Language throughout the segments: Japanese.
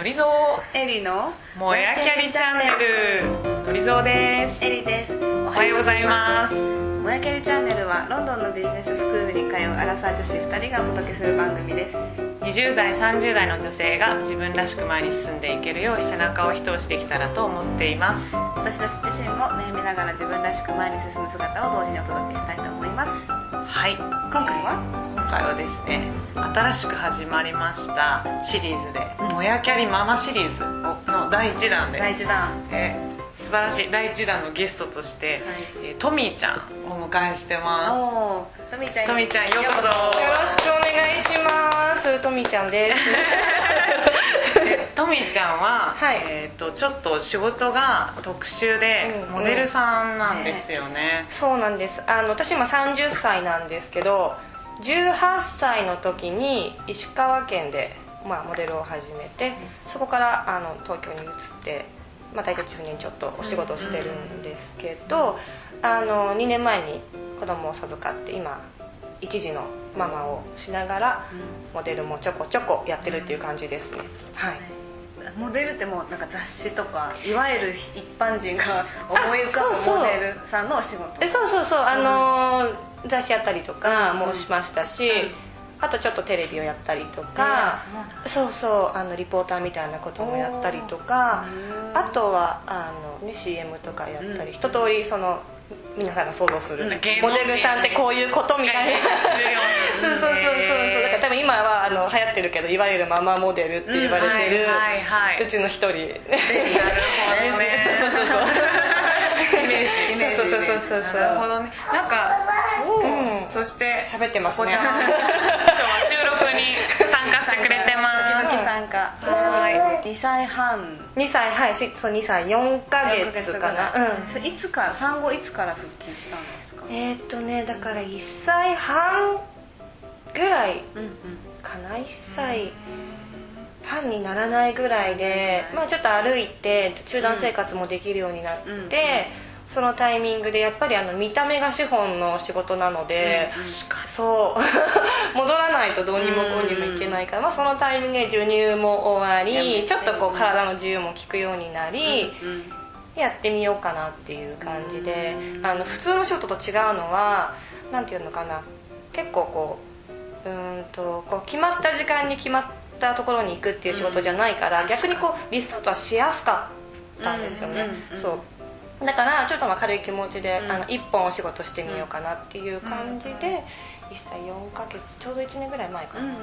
のりぞうエリのもやキャリチャンネル。のりぞうです。エリです。おおはようございます。もやキャリチャンネルはロンドンのビジネススクールに通うアラサー女子2人がお届けする番組です。20代30代の女性が自分らしく前に進んでいけるよう背中を一押しできたらと思っています。私たち自身も悩みながら自分らしく前に進む姿を同時にお届けしたいと思います。はい。今回は？今回はですね新しく始まりましたシリーズで「もやキャリママシリーズ」の第1弾です第1弾。えー素晴らしい第1弾のゲストとして、はい。えートミーちゃんをお迎えしてまおおトミーちゃんすトミーちゃんようこそ。よろしくお願いします。とみちゃんです。で トミーちゃんは、はい。えー、とちょっと仕事が特殊で、うんモデルさんなんですよね、そうなんです。あの私今30歳なんですけど、18歳の時に石川県でまあモデルを始めて、そこからあの東京に移って、まあ大体10年ちょっとお仕事してるんですけど、あの2年前に子供を授かって今一児のママをしながらモデルもちょこちょこやってるっていう感じですね。はい。モデルってもうなんか雑誌とかいわゆる一般人が思い浮かぶモデルさんのお仕事。えそうそうそう。あのー雑誌やったりとかもしましたし、うん。あとちょっとテレビをやったりとえかーそうそうそうあのリポーターみたいなこともやったりとかあとはあの、ね、CM とかやったり、一通りその皆さんが想像する、モデルさんってこういうことみたいな。そうそうそうそうそう。だから多分今はあの流行ってるけどいわゆるママモデルって言われてる、うちの一人。なるほどね。そうそうそうイメージイメージそうそうそうそうそう。なるほどね。なんか、うんそして喋ってますね。今日は収録に参加してくれてま時々参加。は2歳半。2歳はい。しそう2歳。4ヶ月かな。うん。いつから産後いつから復帰したんですか？えーっとねだから1歳半ぐらいかな。1歳半にならないぐらいで、まあ、ちょっと歩いて集団生活もできるようになって、うんそのタイミングでやっぱりあの見た目が資本の仕事なので、確かそう。戻らないとどうにもこうにもいけないから、まあ、そのタイミングで授乳も終わりちょっとこう体の自由も利くようになり、うんやってみようかなっていう感じであの普通の仕事と違うのはなんていうのかな結構こううーんとこう決まった時間に決まったところに行くっていう仕事じゃないから、逆にこうリスタートはしやすかったんですよね、うんうんうん。そうだからちょっとまあ軽い気持ちで、うん。あの1本お仕事してみようかなっていう感じで、1歳4ヶ月ちょうど1年ぐらい前かな、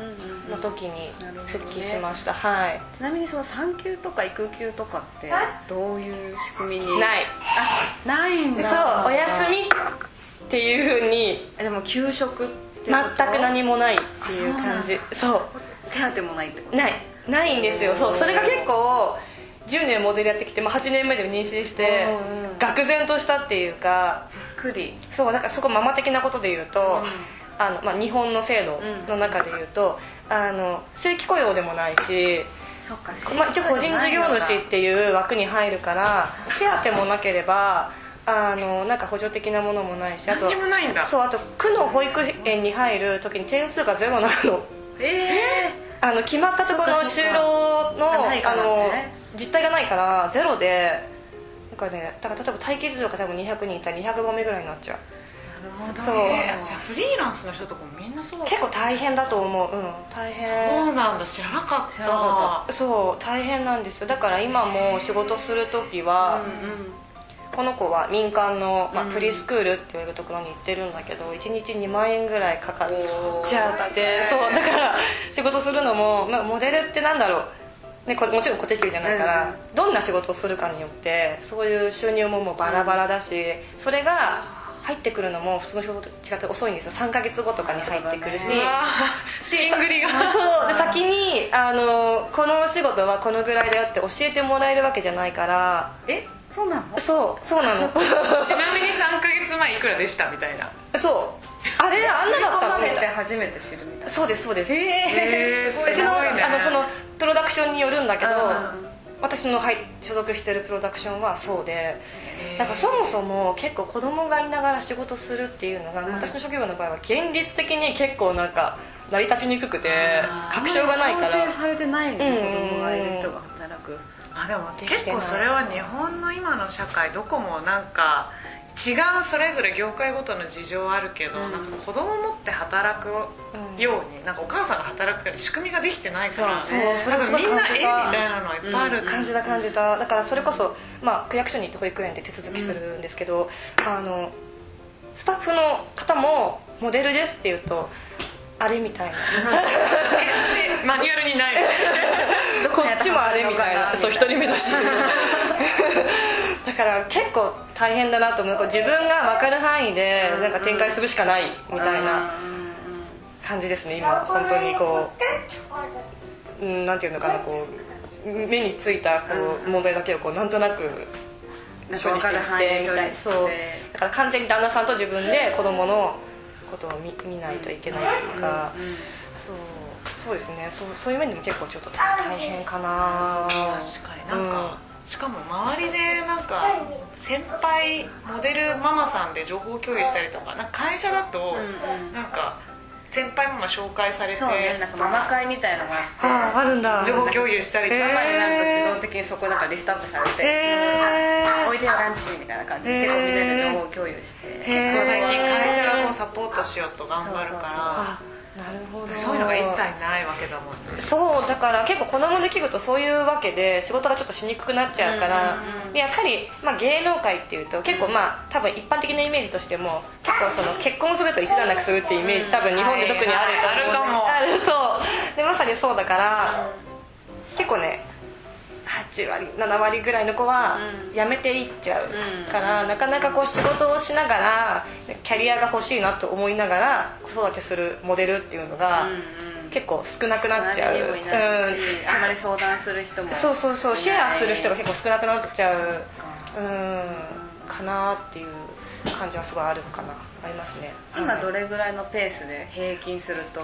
の時に復帰しました、はい。ちなみにその産休とか育休とかってどういう仕組みに？ない。あないんだ。そうお休みっていうふうに。えでも給食って全く何もないっていう感じ。そう。手当もないってこと？ない。ないんですよ。そう。それが結構10年モデルやってきて、まあ、8年目で妊娠してうんうん愕然としたっていうかびっくり。そうだからすごいママ的なことで言うと、あのまあ、日本の制度の中で言うと、あの正規雇用でもないし、まあ、一応個人事業主っていう枠に入るから手当もなければあのなんか補助的なものもないしあとそうあと区の保育園に入る時に点数がゼロなの。えあの決まったところの就労のそっかそっか。ないかあの実態がないからゼロでなんかねだから例えば待機児童が多分200人いたら200番目ぐらいになっちゃう。ー、なるほどそう。えーじゃあフリーランスの人とかもみんなそう結構大変だと思う。うん。大そう変なんだ。知らなかった。そう。大変なんですよ。だから今も仕事する時は、うんこの子は民間の、まあうん。プリスクールって言われるところに行ってるんだけど1日2万円ぐらいかかっちゃってそう。だから仕事するのも、まあ、モデルってなんだろう、ね、こもちろん固定給じゃないから、どんな仕事をするかによってそういう収入ももうバラバラだし、それが入ってくるのも普通の仕事と違って遅いんですよ。3ヶ月後とかに入ってくるし、うわー資金繰りが。そうで先にあのこのお仕事はこのぐらいだよって教えてもらえるわけじゃないからえ？そうなの？そうそうなの。ちなみに3ヶ月前いくらでした？みたいな。そう。あれあんなだったの？みみたいな。初めて知るみたいな。そうですそうです。へへー うちのあのそのプロダクションによるんだけどうん私の入所属してるプロダクションはそうでだからそもそも結構子供がいながら仕事するっていうのが、私の職業の場合は現実的に結構なんか成り立ちにくくて確証がないから。されてないんで、うん。子供がいる人が働く。あでも結構それは日本の今の社会どこもなんか違うそれぞれ業界ごとの事情あるけど、なんか子供持って働くように、なんかお母さんが働くように仕組みができてないからそうそれなんすごいかみんな絵みたたいなのはいっぱいある、感じた感じた。だからそれこそ、まあ、区役所に行って保育園で手続きするんですけど、あのスタッフの方もモデルですって言うとあれみたいな。マニュアルにない こっちもあれみたいな。そう一人目だしだから結構大変だなと思う。自分が分かる範囲でなんか展開するしかないみたいな感じですね今。本当にこううんなんていうのかなこう目についたこう問題だけをこうなんとなく処理していってみたいそう。だから完全に旦那さんと自分で子供のことを見見ないといけないっていうか。そう。そうですね。そうそういう面でも結構ちょっと大変かな。確かに。なんか、しかも周りでなんか先輩モデルママさんで情報共有したりとかなんか会社だとなんか先輩ママ紹介されてそうねなんかママ会みたいのがあってあるんだ。情報共有したりとか、になると自動的にそこなんかリストアップされてへおいでよランチみたいな感じで結構みんなで情報共有して。結構最近会社がこうサポートしようと頑張るから。あなるほど。そういうのが一切ないわけだもんね。そうだから結構子供できるとそういうわけで仕事がちょっとしにくくなっちゃうから、でやっぱり、まあ、芸能界っていうと結構まあ多分一般的なイメージとしても結構その結婚すると一段落するっていうイメージ多分日本で特にあると思う、あるかも。あ るそう。でまさにそうだから結構ね8割7割ぐらいの子は辞めていっちゃうから、なかなかこう仕事をしながらキャリアが欲しいなと思いながら子育てするモデルっていうのが結構少なくなっちゃう、周りにもいないしあまり相談する人も。そうそうそうシェアする人が結構少なくなっちゃうか。うんかなっていう感じはすごいあるかな。ありますね。今どれぐらいのペースで平均すると？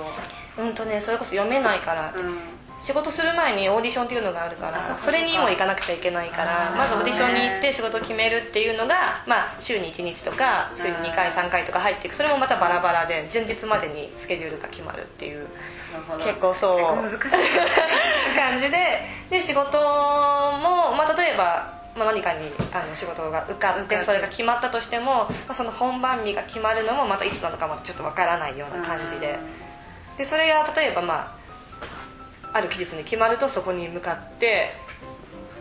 うんとねそれこそ読めないから、うん仕事する前にオーディションっていうのがあるからあそれにも行かなくちゃいけないからまずオーディションに行って仕事を決めるっていうのが、まあ、週に1日とか週に2回3回とか入っていく。それもまたバラバラで前日までにスケジュールが決まるっていう結構そう 難しい。感じでで仕事も、まあ、例えば、まあ、何かにあの仕事が受かってそれが決まったとしても、まあ、その本番日が決まるのもまたいつなのかまたちょっとわからないような感じで。でそれが例えばまあある期日に決まるとそこに向かって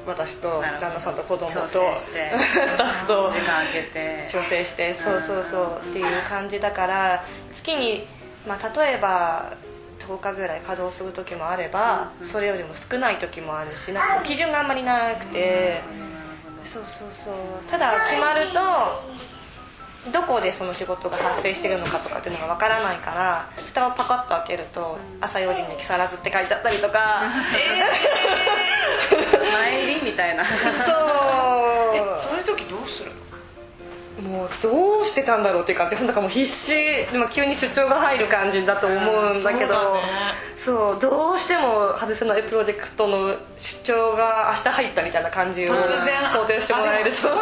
私と旦那さんと子供と スタッフと時間空けて。調整してそうそうそうっていう感じだから月に、まあ、例えば10日ぐらい稼働する時もあればそれよりも少ない時もあるしなんか基準があんまりなくてそうそうそう。ただ決まるとどこでその仕事が発生してるのかとかっていうのがわからないから蓋をパカッと開けると「朝4時に木更津」って書いてあったりとか。前入りみたいなそう。えそういう時どうするの？もうどうしてたんだろうっていう感じだからもう必死。でも急に出張が入る感じだと思うんだけど、うんそうだね。そうどうしても外せないプロジェクトの出張が明日入ったみたいな感じを突然想定してもらえると。そうそ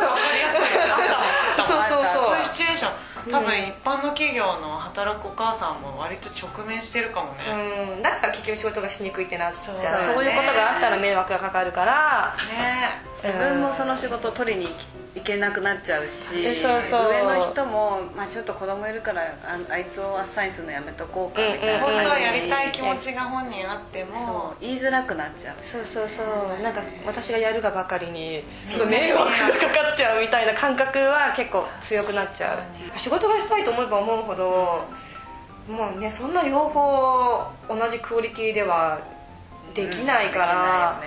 うそういうシチュエーション。多分一般の企業の働くお母さんも割と直面してるかもね、うん。だから結局仕事がしにくいってなっちゃう。そういうことがあったら迷惑がかかるから。ね自分もその仕事を取りに行けなくなっちゃうしえそうそう。上の人も、まあ、ちょっと子供いるからああいつをアッサインするのやめとこうかみたいなうんうん本当はやりたい気持ちが本人あってそもう。言いづらくなっちゃう。そうそうそう。なんか私がやるがばかりにすごい迷惑がかかっちゃうみたいな感覚は結構強くなっちゃう。仕事がしたいと思えば思う。ほどもうねそんな両方同じクオリティではできないから、なんか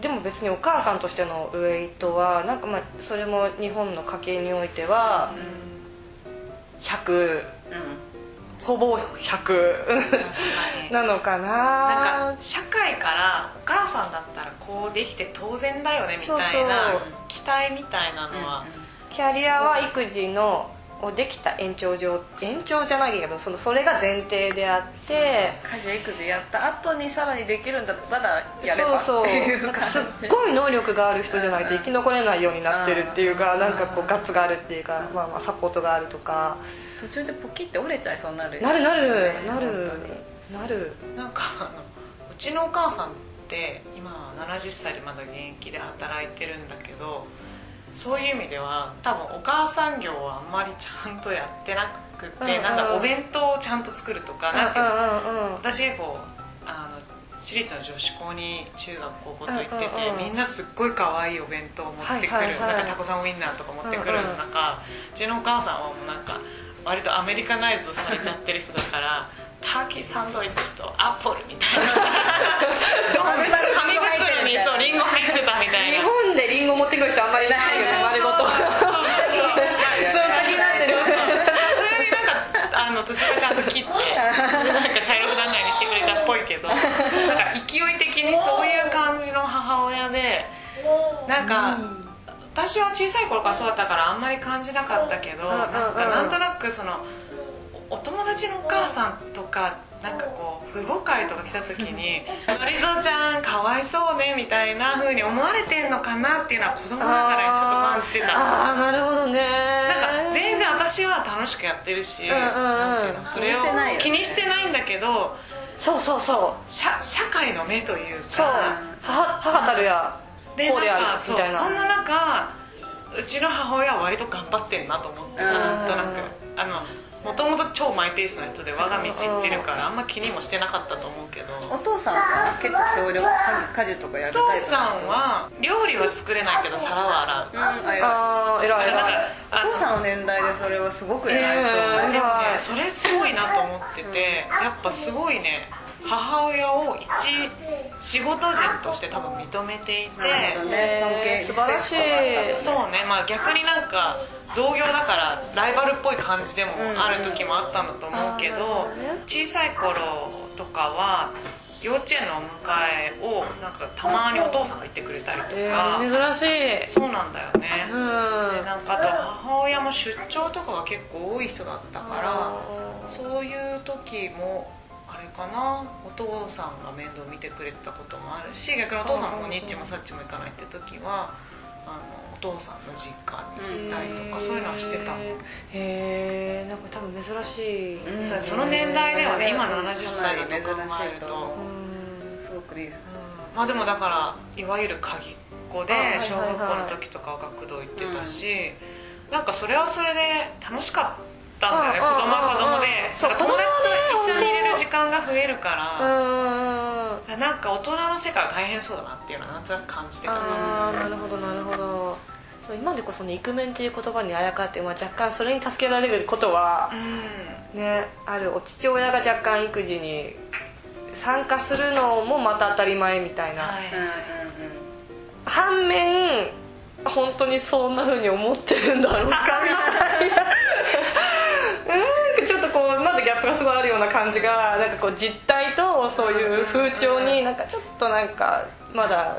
でも別にお母さんとしてのウェイトはなんかまあそれも日本の家計においては100ほぼ100確かに。なのかな。なんか社会からお母さんだったらこうできて当然だよねみたいな期待みたいなのは、キャリアは育児のをできた延長上延長じゃないけどそのそれが前提であって家事育児やった後にさらにできるんだったらやればそうっていそうなんかすっごい能力がある人じゃないと生き残れないようになってるっていうかうん。なんかこうガッツがあるっていうか、まあ、まあサポートがあるとか。途中でポキって折れちゃいそうになる。なるなる。ねなるなる。なんかあのうちのお母さんって今70歳でまだ現役で働いてるんだけどそういう意味では多分お母さん業はあんまりちゃんとやってなくて、うんうんなんかお弁当をちゃんと作るとか、なんていうのうん。うんうん私結構あの私立の女子校に中学高校と行ってて、うんうんうん。みんなすっごい可愛いお弁当を持ってくる、はいはいはい。なんかタコさんウインナーとか持ってくるうんうん中、うちのお母さんはもうなんか割とアメリカナイズされちゃってる人だからターキーサンドイッチとアップルみたいな そうリンゴ入ってたみたい日な本でリンゴ持ってくる人あんまりいないよね丸ごと。そう先になってるそれになんかあの途中からちゃんと切ってなんか茶色くならないようにしてくれたっぽいけどなんか勢い的にそういう感じの母親でなんか、私は小さい頃からそうだったからあんまり感じなかったけど、なんかなんとなくそのおお友達のお母さんとかなんかこう父母会とか来た時に「のりぞちゃんかわいそうね」みたいな風に思われてんのかなっていうのは子供ながらにちょっと感じてたああなるほどね。なんか全然私は楽しくやってるし、うんうんそれを気にしてないんだけどそうそうそう。社社会の目というかそう。母母たるやでこうであるみたいな。そんな中うちの母親は割と頑張ってんなと思ってうん。なんとなく。あのもともと超マイペースな人で我が道行ってるからあんま気にもしてなかったと思うけど。お父さんは結構協力家事とかやるタイプお父さんは料理は作れないけど皿は洗ううん。あ偉い。偉お父さんの年代でそれはすごく偉いと思う、えーでもねそれすごいなと思っててやっぱすごいね母親を一仕事人として多分認めていてね尊敬素晴らしい。そうねまあ逆になんか同業だからライバルっぽい感じでもある時もあったんだと思うけど小さい頃とかは幼稚園のお迎えをなんかたまにお父さんが行ってくれたりとえか、ー、珍しい。そうなんだよね、うん。でなんかあと母親も出張とかが結構多い人だったからそういう時もかな。お父さんが面倒見てくれたこともあるし逆にお父さんもニッチもサッチも行かないって時はあのお父さんの実家に行ったりとか、そういうのはしてたもん、へえんか多分珍しい、うんそれその年代ではね。今の70歳だと考えると、すごくリーズうん。まあでもだからいわゆる鍵っ子で小学校の時とかは学童行ってたし、なんかそれはそれで楽しかったんだよね、うん子供は子供で。友達と一緒にいれる時間が増えるから、うんなんか大人の世界は大変そうだなっていうのはなんとなく感じてた。ああなるほどなるほど。そう今でこそねイクメンっていう言葉にあやかって、まあ、若干それに助けられることはうん。ねある。お父親が若干育児に参加するのもまた当たり前みたいな、はい。うんうん反面本当にそんな風に思ってるんだろうかみたいな うんちょっとこうまだギャップがすごいあるような感じがなんかこう実態とそういう風潮になんかちょっとなんかまだ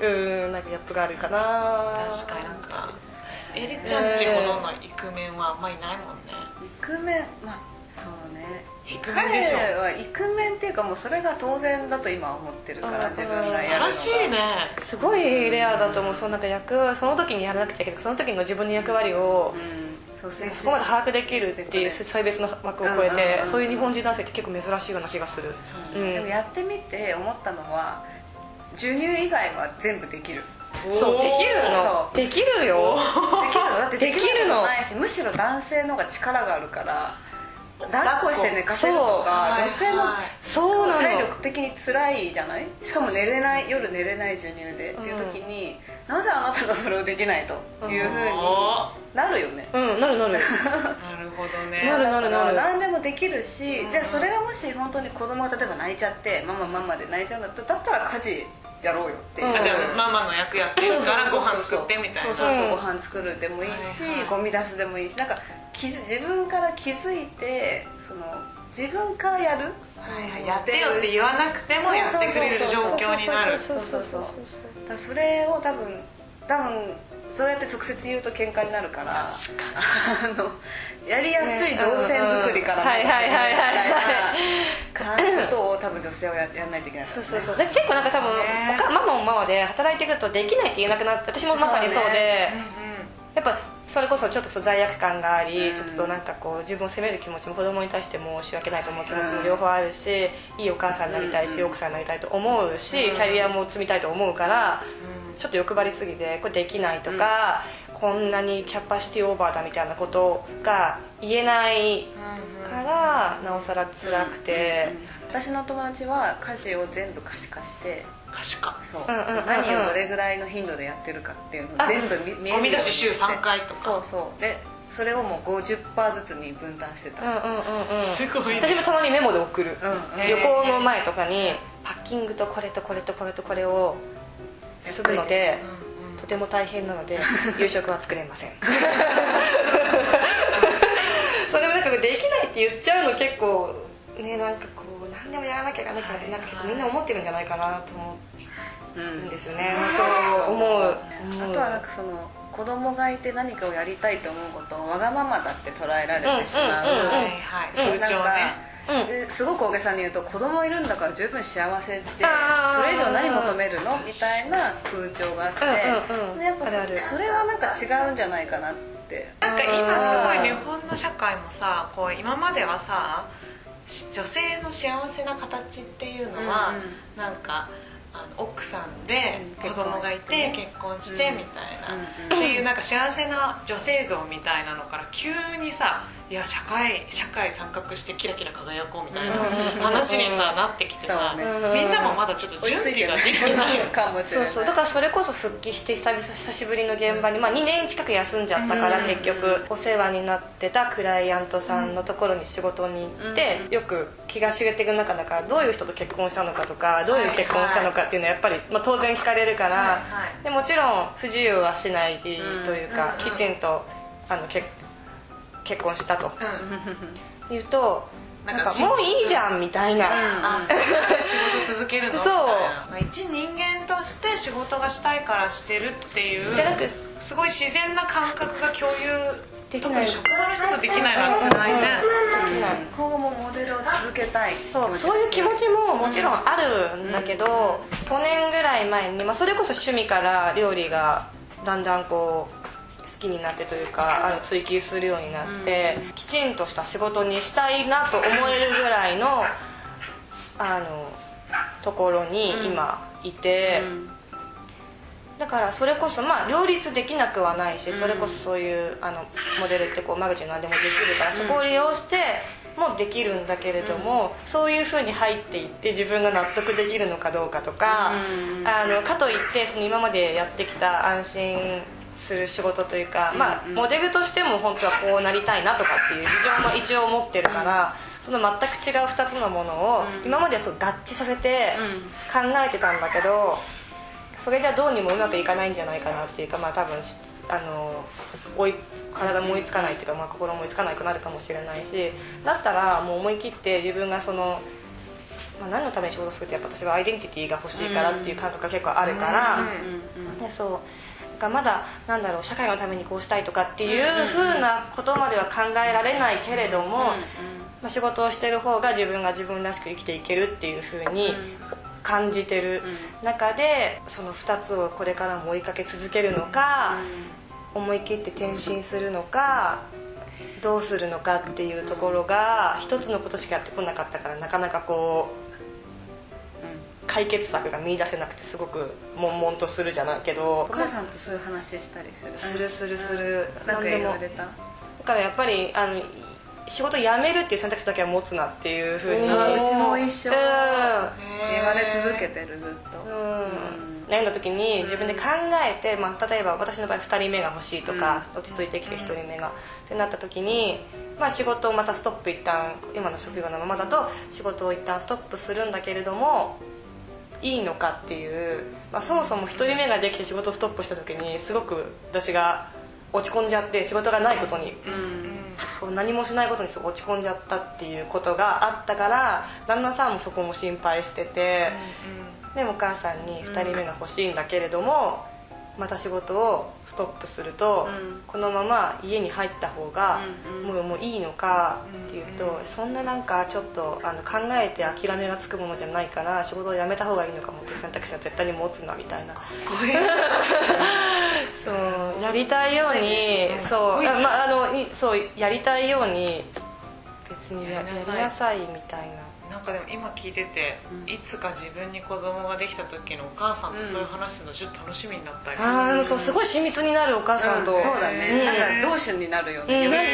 うんなんかギャップがあるかな。確かになんかエリちゃんちほどのイクメンはあんまりないもんね。イクメンまあそうね。イクメンでしょ。彼はイクメンっていうかもうそれが当然だと今は思ってるからうん。自分が素晴やるのが。らしいね。すごいレアだと思う。そのなんか役その時にやらなくちゃいけない。その時の自分の役割をうんそこまで把握できるっていう性別の枠を超えてそういう日本人男性って結構珍しいような気がする。うん。でもやってみて思ったのは授乳以外は全部できる。そうできるの。できるよ。できるの。だってできるのないしむしろ男性の方が力があるから抱っこして寝かせるのそう。が女性のはい。そうなの。体力的に辛いじゃない？しかも寝れない夜寝れない授乳でっていう時に、なぜあなたがそれをできないと？いうふうにおなるよね。うんなるなる。なるほどね。なるなるなる。何でもできるし、うん。じゃあそれがもし本当に子供が例えば泣いちゃってママママで泣いちゃうんだったら家事やろうよってあじゃあママの役やってるからご飯作ってみたいな。そうそうそううんご飯作るでもいいし、はい。はいゴミ出すでもいいしなんか気づ自分から気づいてその自分からやるはいはい。やってよって言わなくてもやってくれる状況になる。そうそうそうそうそれを多分多分そうやって直接言うと喧嘩になるから。確かあのやりやすい動線作りからはいはいはいはい感じことを多分女性はややんないといけないからそうそうそう。で結構なんか多分ね。おかママもママで働いてくるとできないって言えなくなって私もまさにそうで。そうねやっぱそれこそちょっと罪悪感があり、うん。ちょっとなんかこう自分を責める気持ちも子供に対して申し訳ないと思う気持ちも両方あるし、いいお母さんになりたいし、うん。奥さんになりたいと思うし、うん。キャリアも積みたいと思うから、ちょっと欲張りすぎてこれできないとか、こんなにキャパシティオーバーだみたいなことが言えないから、なおさら辛くて。私の友達は家事を全部可視化して可視化。そう、うんうんうんうん。何をどれぐらいの頻度でやってるかっていうのを全部見見えるゴミ出し週三回とか。そうそう。でそれをもう50%ずつに分担してた、うんうんうんうん。すごいね。私もたまにメモで送る、うん。旅行の前とかにパッキングとこれとこれとこれとこれをするので、とても大変なので 夕食は作れません。それもなんかできないって言っちゃうの結構ねなんかこう何でもやらなきゃいけないかなってなんか結構みんな思ってるんじゃないかなと思うんですよね、そう思う思う。あとはなんかその子供がいて何かをやりたいと思うことをわがままだって捉えられてしまう,、うんうんうんうん。はいはい。そうなんかねうん。ですごく大げさに言うと子供いるんだから十分幸せであー。それ以上何求めるのみたいな風潮があって、うんうんうん。でやっぱそあるある。それはなんか違うんじゃないかなって。なんか今すごい日本の社会もさこう今まではさ女性の幸せな形っていうのは、うんうん。なんかあの奥さんでうん。子供がいて結結婚してみたいな、うん。っていうなんか幸せな女性像みたいなのから急にさいや社会社会参画してキラキラ輝こうみたいな話にさなってきてさ、そうみんなもまだちょっと準備ができてない。かもしれない。そうそう。だからそれこそ復帰して久々久しぶりの現場に、まあ、2年近く休んじゃったから、うん結局お世話になってたクライアントさんのところに仕事に行って、よく気が知れていく中だからどういう人と結婚したのかとかどういう結婚したのかっていうのはやっぱり、まあ、当然聞かれるから、はいはい。でもちろん不自由はしないというか、うん。きちんとあの結結婚したと。うん。言うとなんんかもういいじゃんみたいな。あ仕事続けるの？そう。みたいなまあ一人間として仕事がしたいからしてるっていう。じゃなくすごい自然な感覚が共有。できない。特に職場の人とできないのは辛いね。今後もモデルを続けたいそう。そういう気持ちももちろんあるんだけど、5年ぐらい前に、まあ、それこそ趣味から料理がだんだんこう好きになってというかあの追求するようになって、きちんとした仕事にしたいなと思えるぐらいのあのところに今いて。だからそれこそまあ両立できなくはないし、それこそそういうあのモデルってこう間口何でもできるから、そこを利用してもできるんだけれども、そういうふうに入っていって自分が納得できるのかどうかとか、あのかといってその今までやってきた安心する仕事というか、まあ、モデルとしても本当はこうなりたいなとかっていう 事情も一応持ってるから、その全く違う2つのものを今までそう合致させて考えてたんだけど。それじゃどうにもうまくいかないんじゃないかなっていうかまあ多分あの追い体も追いつかないっていうか、まあ、心も追いつかなくなるかもしれないしだったらもう思い切って自分がその、まあ、何のために仕事するってやっぱ私はアイデンティティが欲しいからっていう感覚が結構あるから、でそう。だからまだなんだろう社会のためにこうしたいとかっていうふうなことまでは考えられないけれども、まあ、仕事をしてる方が自分が自分らしく生きていけるっていうふうに感じてる中でその2つをこれからも追いかけ続けるのか、思い切って転身するのかどうするのかっていうところが一つのことしかやってこなかったからなかなかこう解決策が見出せなくてすごく悶々とするじゃないけどお母さんとそういう話したりする？するするする。なんか何でもだからやっぱりあの仕事辞めるっていう選択肢だけは持つなっていうふうに。うちも一緒うん。言われ続けてるずっと。うん。悩んだ時に自分で考えて、まあ、例えば私の場合2人目が欲しいとか、落ち着いてきて1人目が、ってなった時に、まあ、仕事をまたストップ一旦今の職業のままだと仕事を一旦ストップするんだけれどもいいのかっていう、まあ、そもそも1人目ができて仕事ストップした時にすごく私が落ち込んじゃって仕事がないことに。こう何もしないことにすごい落ち込んじゃったっていうことがあったから旦那さんもそこも心配してて、でもお母さんに2人目が欲しいんだけれども、また仕事をストップすると、うん。このまま家に入った方がうんもうもういいのかっていうと、そんななんかちょっとあの考えて諦めがつくものじゃないから仕事を辞めた方がいいのかもっていう選択肢は絶対に持つなみたいな。そうやりたいようにそうあまああのいそうやりたいように別にやりなさいみたいななんかでも今聞いてて、いつか自分に子供ができた時のお母さんとそういう話するのちょっと楽しみになったり、あーそうすごい親密になるお母さんと、そうだね、うん。なんか同種になるようん。ね、なる。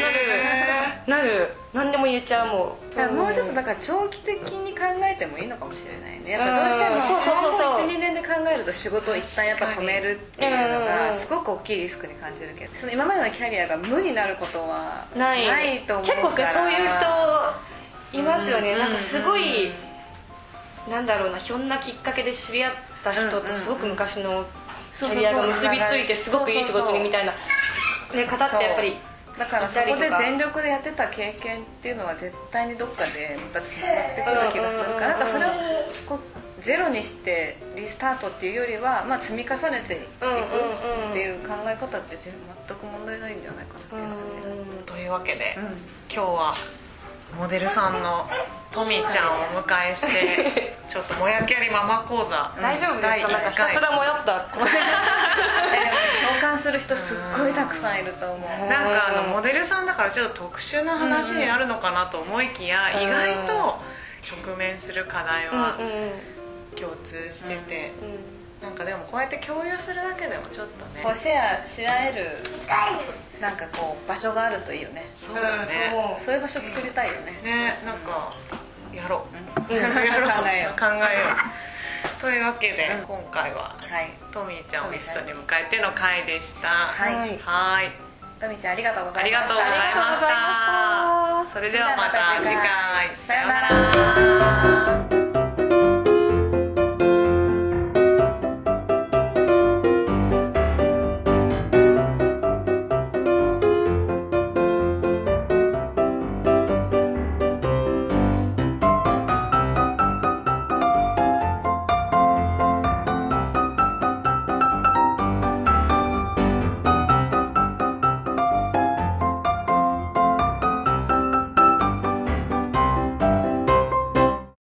なる。なる。何でも言えちゃうもう。もうちょっとだから長期的に考えてもいいのかもしれないね。やっぱどうしてもうん。そうそうそうそう。12年で考えると仕事を一旦やっぱ止めるっていうのうん。がすごく大きいリスクに感じるけどその今までのキャリアが無になることはない。と思うから。結構ねそういう人いますよね、なんかすごい、なんだろうなひょんなきっかけで知り合った人とすごく昔のキャリアが結びついてすごくいい仕事にみたいな、ね、方ってやっぱりだからそこで全力でやってた経験っていうのは絶対にどっかでまたつながってくる気がするからなんかそれをこうゼロにしてリスタートっていうよりは、まあ、積み重ねていくっていう考え方って全全く問題ないんじゃないかなっていう感じというわけで、うん。今日はモデルさんのトミちゃんをお迎えしてちょっともやきゃりママ講座。大丈夫です第かなんか1回ひたすらもやった。共感する人すっごいたくさんいると思う。なんかあのモデルさんだからちょっと特殊な話になるのかなと思いきや、うん。意外と直面する課題は共通してて、うなんかでもこうやって共有するだけでもちょっとね。こうシェアし合えるなんかこう場所があるといいよね。そうだよね、もそういう場所作りたいよね。ねなんかやろう、うん。やろう。考えよう。考えよう。というわけで、今回ははい。トミーちゃんをゲストに迎えての回でした。はい。はい。はい。トミちゃんありがとうございました。ありがとうございました。た。それではまた次回。さようなら